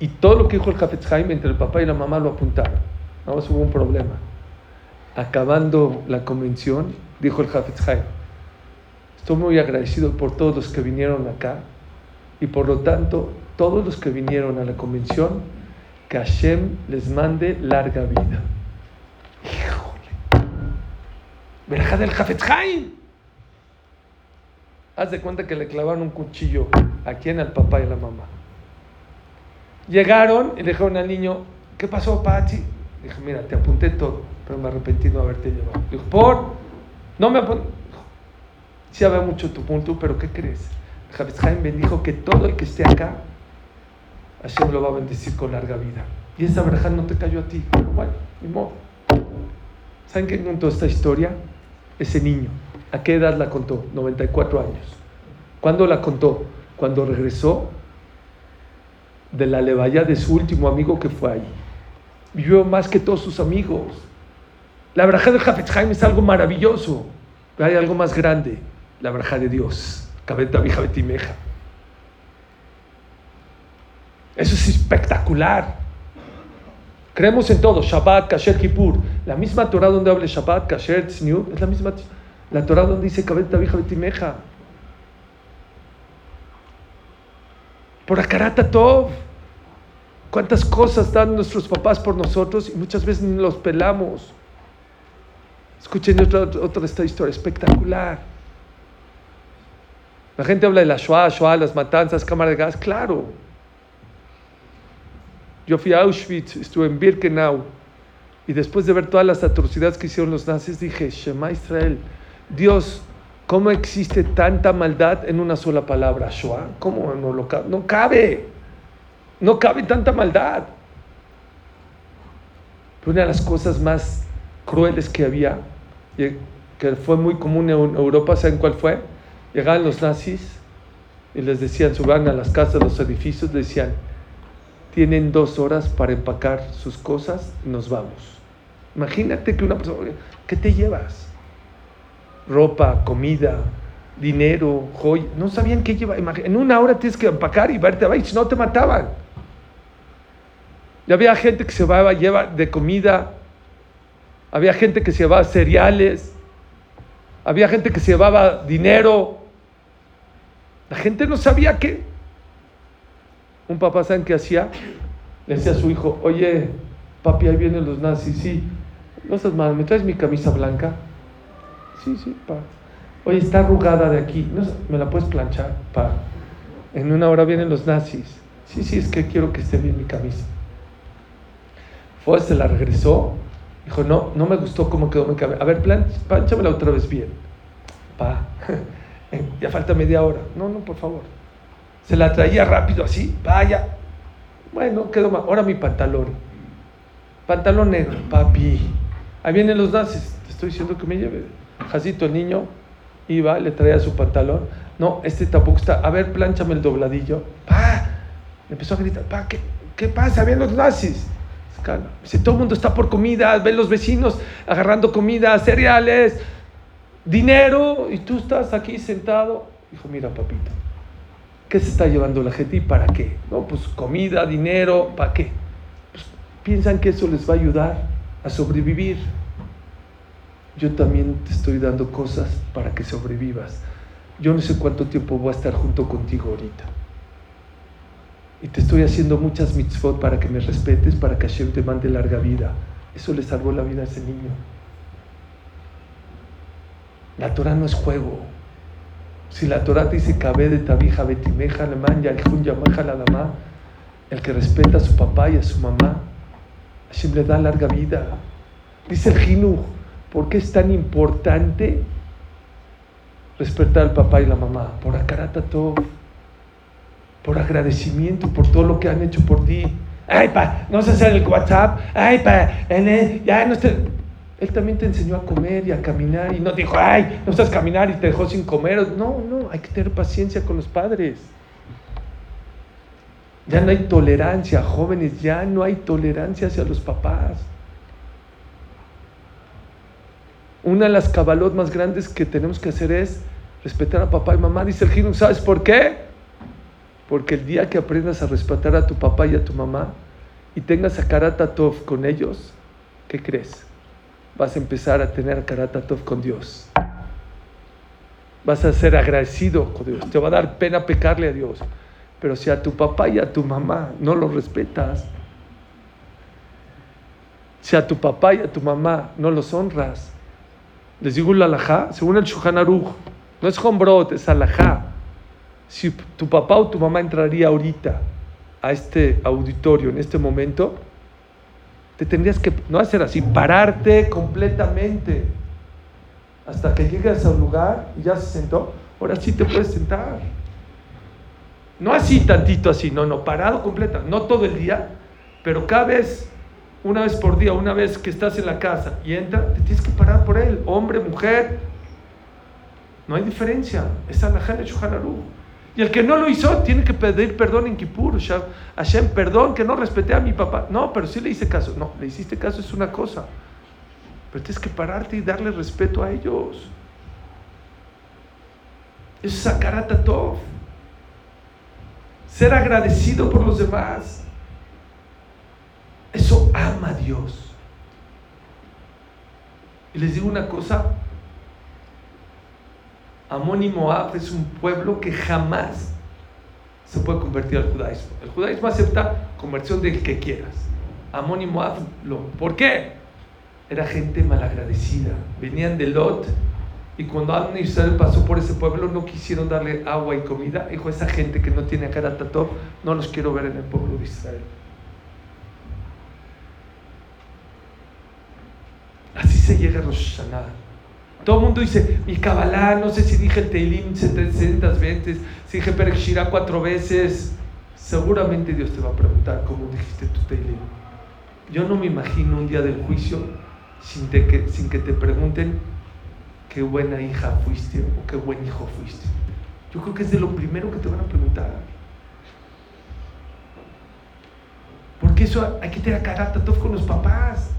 [SPEAKER 2] y todo lo que dijo el Hafetz Haim entre el papá y la mamá lo apuntaron. Nada más hubo un problema. Acabando la convención, dijo el Hafetz Haim, estoy muy agradecido por todos los que vinieron acá, y por lo tanto, todos los que vinieron a la convención, que Hashem les mande larga vida. Verja del Jafetz Haz de cuenta que le clavaron un cuchillo aquí en el papá y la mamá. Llegaron y le dijeron al niño, ¿qué pasó, Pachi? Dije, mira, te apunté todo, pero me arrepentí no haberte llevado. Dijo, ¿por? No me apunté. Sí había mucho tu punto, pero ¿qué crees? Jaime bendijo que todo el que esté acá, Hashem lo va a bendecir con larga vida. Y esa verja no te cayó a ti. Bueno, ni modo. ¿Saben quién contó esta historia? Ese niño. ¿A qué edad la contó? 94 años. ¿Cuándo la contó? Cuando regresó de la levaya de su último amigo que fue ahí. Vivió más que todos sus amigos. La verja de Jafet Jaime es algo maravilloso. Pero hay algo más grande. La verja de Dios. Eso es espectacular. Creemos en todo, Shabbat, Kasher, Kippur. La misma Torah donde habla Shabbat, Kasher, Tzniut, es la misma la Torah donde dice Kabet Tabija Betimeja. Por Akarata Tov. ¿Cuántas cosas dan nuestros papás por nosotros y muchas veces ni los pelamos? Escuchen otra, otra esta historia espectacular. La gente habla de la Shoah, Shoah, las matanzas, cámara de gas, claro. Yo fui a Auschwitz, estuve en Birkenau, y después de ver todas las atrocidades que hicieron los nazis, dije, Shema Israel, Dios, ¿cómo existe tanta maldad en una sola palabra? Shoah, ¿cómo no lo cabe? No cabe, no cabe tanta maldad. Pero una de las cosas más crueles que había, que fue muy común en Europa, ¿saben cuál fue? Llegaban los nazis y les decían, suban a las casas, los edificios, decían, tienen dos horas para empacar sus cosas y nos vamos. Imagínate que una persona, ¿qué te llevas? Ropa, comida, dinero, joya. No sabían qué llevar. En una hora tienes que empacar y verte a no te mataban. Y había gente que se llevaba lleva de comida, había gente que se llevaba cereales, había gente que se llevaba dinero. La gente no sabía qué. Un papá, ¿saben qué hacía? Le decía a su hijo, oye, papi, ahí vienen los nazis, sí. No estás mal, ¿me traes mi camisa blanca? Sí, sí, pa. Oye, está arrugada de aquí, ¿me la puedes planchar? Pa. En una hora vienen los nazis. Sí, sí, es que quiero que esté bien mi camisa. Fue, se la regresó. Dijo, no, no me gustó cómo quedó mi camisa. A ver, planchamela otra vez bien. Pa, [LAUGHS] ya falta media hora. No, no, por favor. Se la traía rápido así, vaya. Bueno, quedó mal. Ahora mi pantalón. Pantalón negro, papi. Ahí vienen los nazis. Te estoy diciendo que me lleve. Jacito, el niño, iba, le traía su pantalón. No, este tampoco está. A ver, planchame el dobladillo. Pa, empezó a gritar, pa, ¿qué, qué pasa? Vienen los nazis. Si todo el mundo está por comida, ven los vecinos agarrando comida, cereales, dinero, y tú estás aquí sentado. Dijo, mira, papito, ¿qué se está llevando la gente y para qué? No, pues comida, dinero, ¿para qué? Pues piensan que eso les va a ayudar a sobrevivir yo también te estoy dando cosas para que sobrevivas. Yo no sé cuánto tiempo voy a estar junto contigo ahorita. Y te estoy haciendo muchas mitzvot para que me respetes, para que Hashem te mande larga vida. Eso le salvó la vida a ese niño. La Torah no es juego. Si la Torah dice cabe de tabija betimeja alemán la el que respeta a su papá y a su mamá, Hashem le da larga vida. Dice el Jinuj, ¿Por qué es tan importante respetar al papá y la mamá? Por todo, por agradecimiento por todo lo que han hecho por ti. Ay, pa, no sé hacer el WhatsApp. Ay, pa, ya no esté. Él también te enseñó a comer y a caminar y no dijo, ay, no estás caminar y te dejó sin comer. No, no, hay que tener paciencia con los padres. Ya no hay tolerancia, jóvenes, ya no hay tolerancia hacia los papás. Una de las cabalot más grandes que tenemos que hacer es respetar a papá y mamá. Dice el Gino, ¿sabes por qué? Porque el día que aprendas a respetar a tu papá y a tu mamá y tengas a Karatatov con ellos, ¿qué crees? Vas a empezar a tener Karatatov con Dios. Vas a ser agradecido con Dios. Te va a dar pena pecarle a Dios. Pero si a tu papá y a tu mamá no los respetas, si a tu papá y a tu mamá no los honras, les digo la alajá, según el Shulchan no es hombrot, es alajá. Si tu papá o tu mamá entraría ahorita a este auditorio en este momento, te tendrías que, no hacer así, pararte completamente hasta que llegues al lugar y ya se sentó, ahora sí te puedes sentar. No así tantito así, no, no, parado completa, no todo el día, pero cada vez una vez por día, una vez que estás en la casa y entra, te tienes que parar por él, hombre, mujer. No hay diferencia. Es alajá de Y el que no lo hizo tiene que pedir perdón en Kippur. Hashem, perdón que no respeté a mi papá. No, pero sí le hice caso. No, le hiciste caso es una cosa. Pero tienes que pararte y darle respeto a ellos. Eso es sacar a Ser agradecido por los demás. Eso ama a Dios. Y les digo una cosa, Amón y Moab es un pueblo que jamás se puede convertir al judaísmo. El judaísmo acepta conversión del que quieras. Amón y Moab, lo, ¿por qué? Era gente malagradecida. Venían de Lot y cuando Adon Israel pasó por ese pueblo no quisieron darle agua y comida. Dijo, esa gente que no tiene cara tatov, no los quiero ver en el pueblo de Israel. Así se llega a Rosh Hashanah. Todo el mundo dice, mi Kabbalah, no sé si dije el Teilim 700 veces, si dije Perek cuatro veces. Seguramente Dios te va a preguntar cómo dijiste tu Teilim. Yo no me imagino un día del juicio sin, que, sin que te pregunten qué buena hija fuiste o qué buen hijo fuiste. Yo creo que es de lo primero que te van a preguntar. Porque eso hay que tener todos con los papás.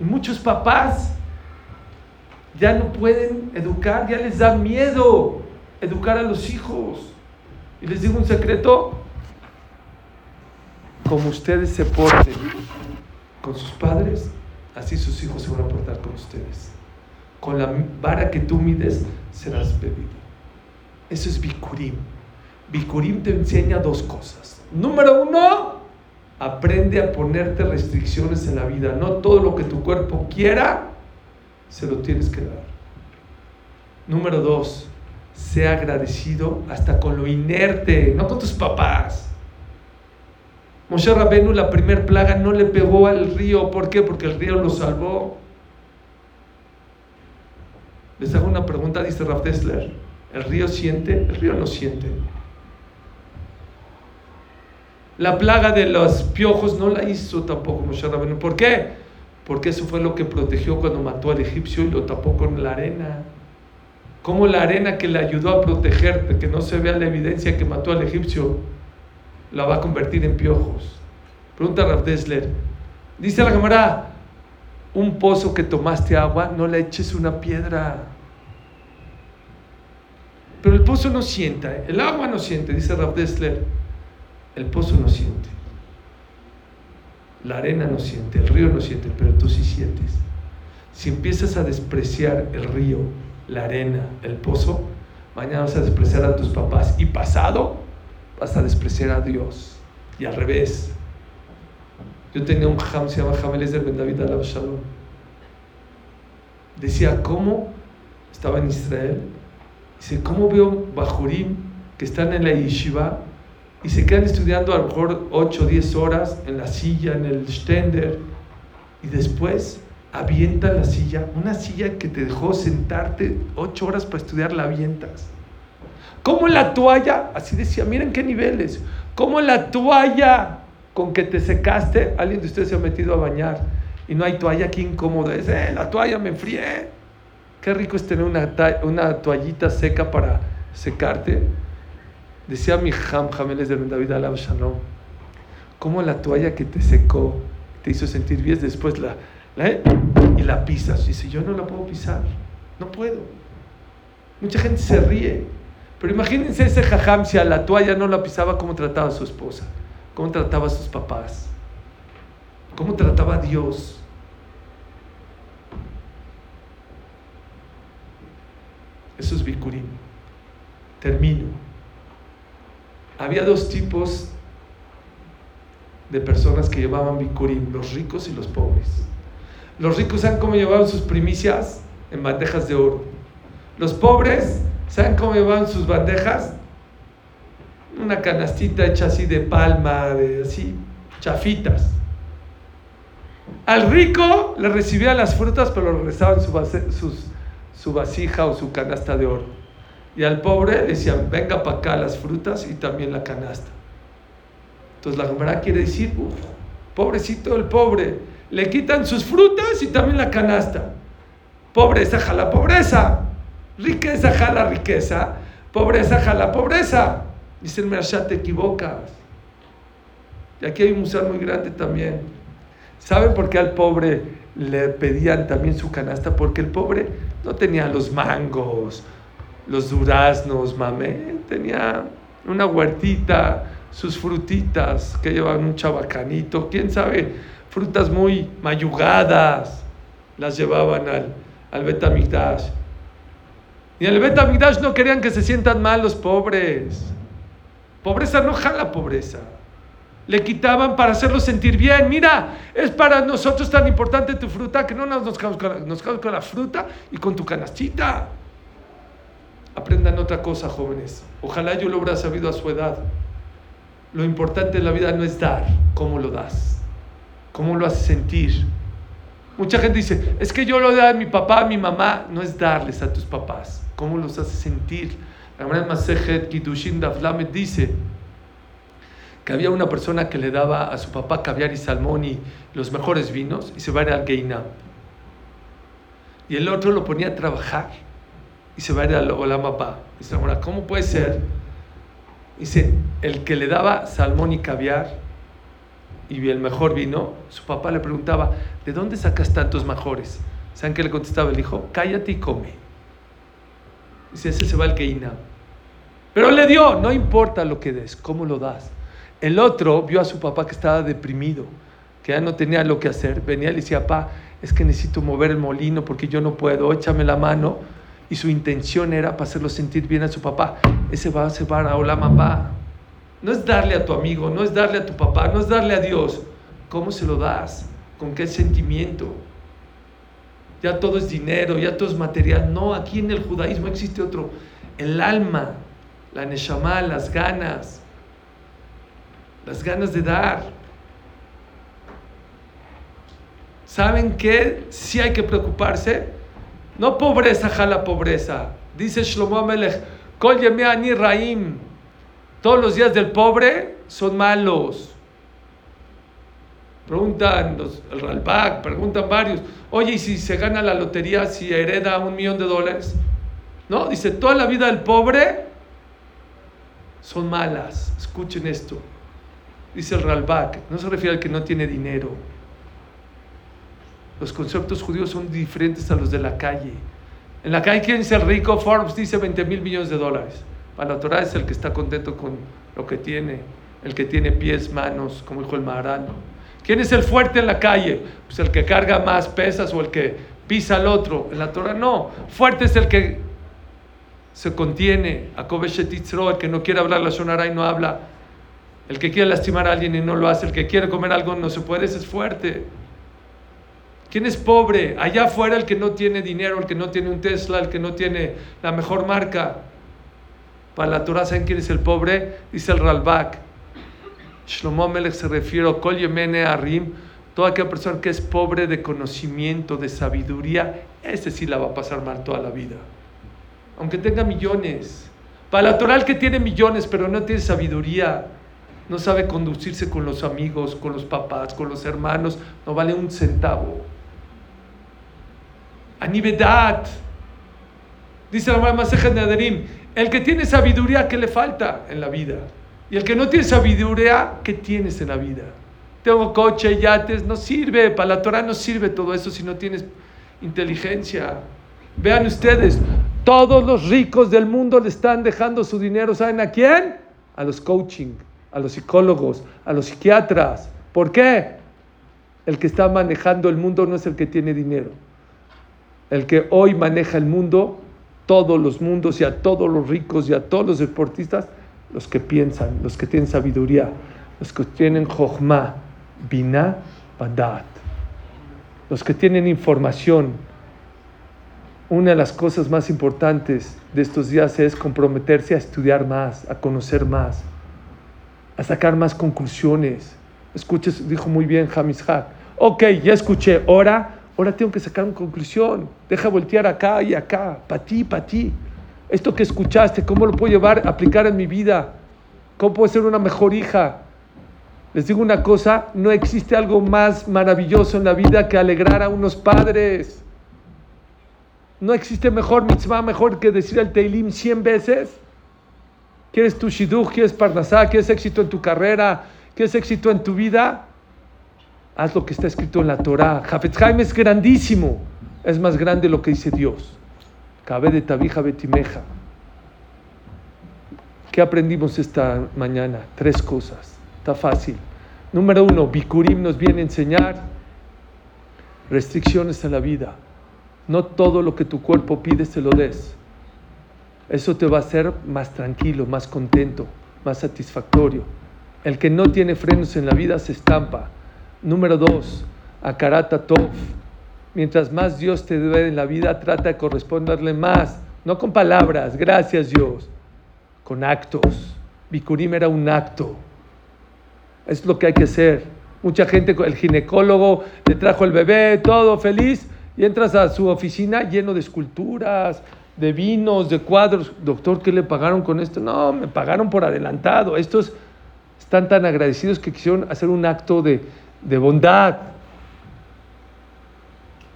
[SPEAKER 2] Y muchos papás ya no pueden educar, ya les da miedo educar a los hijos. Y les digo un secreto, como ustedes se porten con sus padres, así sus hijos se van a portar con ustedes. Con la vara que tú mides, serás bebido. Eso es Bikurim. Bikurim te enseña dos cosas. Número uno, aprende a ponerte restricciones en la vida. No todo lo que tu cuerpo quiera, se lo tienes que dar. Número dos, sea agradecido hasta con lo inerte, no con tus papás. Moshe Rabenu, la primer plaga, no le pegó al río. ¿Por qué? Porque el río lo salvó. Les hago una pregunta, dice Rav Dessler. ¿El río siente? El río no siente. La plaga de los piojos no la hizo tampoco Moshe Rabenu. ¿Por qué? Porque eso fue lo que protegió cuando mató al egipcio y lo tapó con la arena. ¿Cómo la arena que le ayudó a protegerte, que no se vea la evidencia que mató al egipcio, la va a convertir en piojos? Pregunta Rav Dessler. Dice la cámara, un pozo que tomaste agua, no le eches una piedra. Pero el pozo no sienta, el agua no siente, dice Rav Dessler. El pozo no siente. La arena no siente, el río no siente, pero tú sí sientes. Si empiezas a despreciar el río, la arena, el pozo, mañana vas a despreciar a tus papás y pasado vas a despreciar a Dios. Y al revés. Yo tenía un jam, se llama Ben David al Shalom. Decía, ¿cómo? Estaba en Israel. Dice, ¿cómo veo Bajurim que están en la yeshiva y se quedan estudiando a lo mejor 8 o 10 horas en la silla, en el stender, y después avientan la silla, una silla que te dejó sentarte 8 horas para estudiar, la avientas. Como la toalla, así decía, miren qué niveles, como la toalla con que te secaste, alguien de ustedes se ha metido a bañar y no hay toalla, qué incómodo es, eh, la toalla me enfrié. Qué rico es tener una, una toallita seca para secarte. Decía mi Ham Jameles de David Alab Shalom, como la toalla que te secó, te hizo sentir bien, después la, y la pisas. Dice, yo no la puedo pisar, no puedo. Mucha gente se ríe, pero imagínense ese jajam si a la toalla no la pisaba, cómo trataba a su esposa, cómo trataba a sus papás, cómo trataba a Dios. Eso es Bikurim. Termino había dos tipos de personas que llevaban bikurim, los ricos y los pobres. Los ricos saben cómo llevaban sus primicias en bandejas de oro. Los pobres saben cómo llevaban sus bandejas una canastita hecha así de palma, de así, chafitas. Al rico le recibían las frutas, pero le regresaban su, su vasija o su canasta de oro. Y al pobre decían, venga para acá las frutas y también la canasta. Entonces la Gemara quiere decir, pobrecito el pobre, le quitan sus frutas y también la canasta. Pobreza jala pobreza, riqueza jala riqueza, pobreza jala pobreza. Dice el Mershá, te equivocas. Y aquí hay un museo muy grande también. ¿Saben por qué al pobre le pedían también su canasta? Porque el pobre no tenía los mangos, los duraznos, mamé, tenía una huertita, sus frutitas que llevaban un chabacanito, quién sabe, frutas muy mayugadas, las llevaban al, al Betamigdash. Y el Betamigdash no querían que se sientan mal los pobres. Pobreza no jala pobreza. Le quitaban para hacerlos sentir bien. Mira, es para nosotros tan importante tu fruta que no nos, nos, nos con la fruta y con tu canastita. Aprendan otra cosa, jóvenes. Ojalá yo lo hubiera sabido a su edad. Lo importante en la vida no es dar, cómo lo das, cómo lo haces sentir. Mucha gente dice, es que yo lo doy a mi papá, a mi mamá. No es darles a tus papás, cómo los haces sentir. La gran Masejet Kiddushin Daflamet dice que había una persona que le daba a su papá caviar y salmón y los mejores vinos y se va a ir al Geinam. Y el otro lo ponía a trabajar y se va a ir al Olam Abba. Dice la ¿cómo puede ser? Dice, el que le daba salmón y caviar y el mejor vino, su papá le preguntaba, ¿de dónde sacas tantos mejores? ¿Saben qué le contestaba el hijo? Cállate y come. Dice, ese se va al Keinam. Pero le dio, no importa lo que des, cómo lo das. El otro vio a su papá que estaba deprimido, que ya no tenía lo que hacer. Venía y le decía, papá, es que necesito mover el molino porque yo no puedo, échame la mano. Y su intención era para hacerlo sentir bien a su papá. Ese va a ser para hola mamá. No es darle a tu amigo, no es darle a tu papá, no es darle a Dios. ¿Cómo se lo das? ¿Con qué sentimiento? Ya todo es dinero, ya todo es material. No, aquí en el judaísmo existe otro. El alma, la neshama, las ganas, las ganas de dar. ¿Saben qué? Si hay que preocuparse. No pobreza jala pobreza. Dice Shlomo Amelech, Kol ani raim. Todos los días del pobre son malos. Preguntan los, el Ralbag, preguntan varios. Oye, ¿y si se gana la lotería, si hereda un millón de dólares? No, dice, toda la vida del pobre son malas. Escuchen esto. Dice el Ralbak, no se refiere al que no tiene dinero. Los conceptos judíos son diferentes a los de la calle. En la calle, ¿quién es el rico? Forbes dice 20 mil millones de dólares. Para la Torah es el que está contento con lo que tiene, el que tiene pies, manos, como dijo el Maharán. ¿Quién es el fuerte en la calle? Pues el que carga más pesas o el que pisa al otro. En la Torah no. Fuerte es el que se contiene. El que no quiere hablar la sonara y no habla. El que quiere lastimar a alguien y no lo hace, el que quiere comer algo no se puede, ese es fuerte. ¿Quién es pobre? Allá afuera el que no tiene dinero, el que no tiene un Tesla, el que no tiene la mejor marca. Para la Torah, ¿saben quién es el pobre? Dice el Ralbak. Shlomo Melech se refiere a Kol Yemene Arim, toda aquella persona que es pobre de conocimiento, de sabiduría, ese sí la va a pasar mal toda la vida. Aunque tenga millones. Para la Torah, el que tiene millones, pero no tiene sabiduría, no sabe conducirse con los amigos, con los papás, con los hermanos, no vale un centavo. Anivedad. Dice la Maseja de Aderim, el que tiene sabiduría, ¿qué le falta en la vida? Y el que no tiene sabiduría, ¿qué tienes en la vida? Tengo coche, yates, no sirve, para la Torah no sirve todo eso si no tienes inteligencia. Vean ustedes, todos los ricos del mundo le están dejando su dinero, ¿saben a quién? A los coaching a los psicólogos, a los psiquiatras. ¿Por qué? El que está manejando el mundo no es el que tiene dinero. El que hoy maneja el mundo, todos los mundos y a todos los ricos y a todos los deportistas, los que piensan, los que tienen sabiduría, los que tienen jochma, bina, badat, los que tienen información. Una de las cosas más importantes de estos días es comprometerse a estudiar más, a conocer más a sacar más conclusiones. Escuches, dijo muy bien Jamis Ha. Ok, ya escuché, ahora, ahora tengo que sacar una conclusión. Deja voltear acá y acá, para ti, para ti. Esto que escuchaste, ¿cómo lo puedo llevar, aplicar en mi vida? ¿Cómo puedo ser una mejor hija? Les digo una cosa, no existe algo más maravilloso en la vida que alegrar a unos padres. No existe mejor mitzvah, mejor que decir el Teilim cien veces ¿Quieres tu shidduch? ¿Quieres parnasá? ¿Quieres éxito en tu carrera? ¿Quieres éxito en tu vida? Haz lo que está escrito en la Torah. Jafet Jaime es grandísimo. Es más grande lo que dice Dios. Cabe de tabija betimeja. ¿Qué aprendimos esta mañana? Tres cosas. Está fácil. Número uno, Bikurim nos viene a enseñar restricciones a la vida. No todo lo que tu cuerpo pide se lo des. Eso te va a hacer más tranquilo, más contento, más satisfactorio. El que no tiene frenos en la vida se estampa. Número dos, Akarata Tov. Mientras más Dios te dé en la vida, trata de corresponderle más. No con palabras, gracias Dios, con actos. Bikurim era un acto. Es lo que hay que hacer. Mucha gente, el ginecólogo le trajo el bebé, todo feliz, y entras a su oficina lleno de esculturas, de vinos, de cuadros. Doctor, ¿qué le pagaron con esto? No, me pagaron por adelantado. Estos están tan agradecidos que quisieron hacer un acto de, bondad.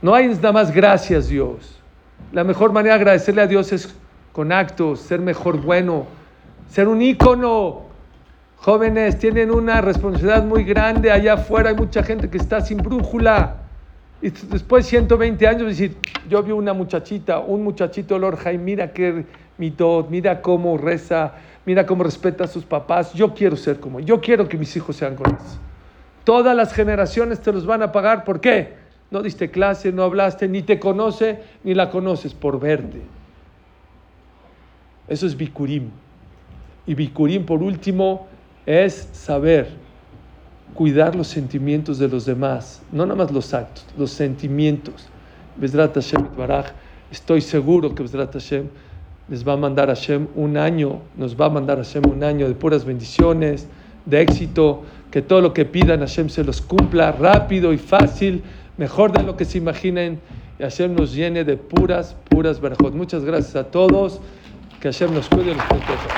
[SPEAKER 2] No hay nada más gracias Dios. La mejor manera de agradecerle a Dios es con actos, ser mejor bueno, ser un ícono. Jóvenes tienen una responsabilidad muy grande allá afuera, hay mucha gente que está sin brújula. Y después de 120 años decir, yo vi una muchachita, un muchachito Lord Jaime, mira qué mira cómo reza, mira cómo respeta a sus papás, yo quiero ser como, yo quiero que mis hijos sean con eso. Todas las generaciones te los van a pagar, ¿por qué? No diste clase, no hablaste, ni te conoce, ni la conoces por verte. Eso es Bikurim. Y Bikurim, por último, es saber cuidar los sentimientos de los demás, no nada más los actos, los sentimientos. Besrat Hashem Baraj, estoy seguro que Besrat Hashem les va a mandar a Hashem un año, nos va a mandar a Hashem un año de puras bendiciones, de éxito, que todo lo que pidan Hashem se los cumpla rápido y fácil, mejor de lo que se imaginen, y Hashem nos llene de puras, puras verajot. Muchas gracias a todos, que Hashem nos cuide y nos proteja.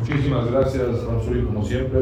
[SPEAKER 3] Muchísimas gracias, Ramsuri, como siempre.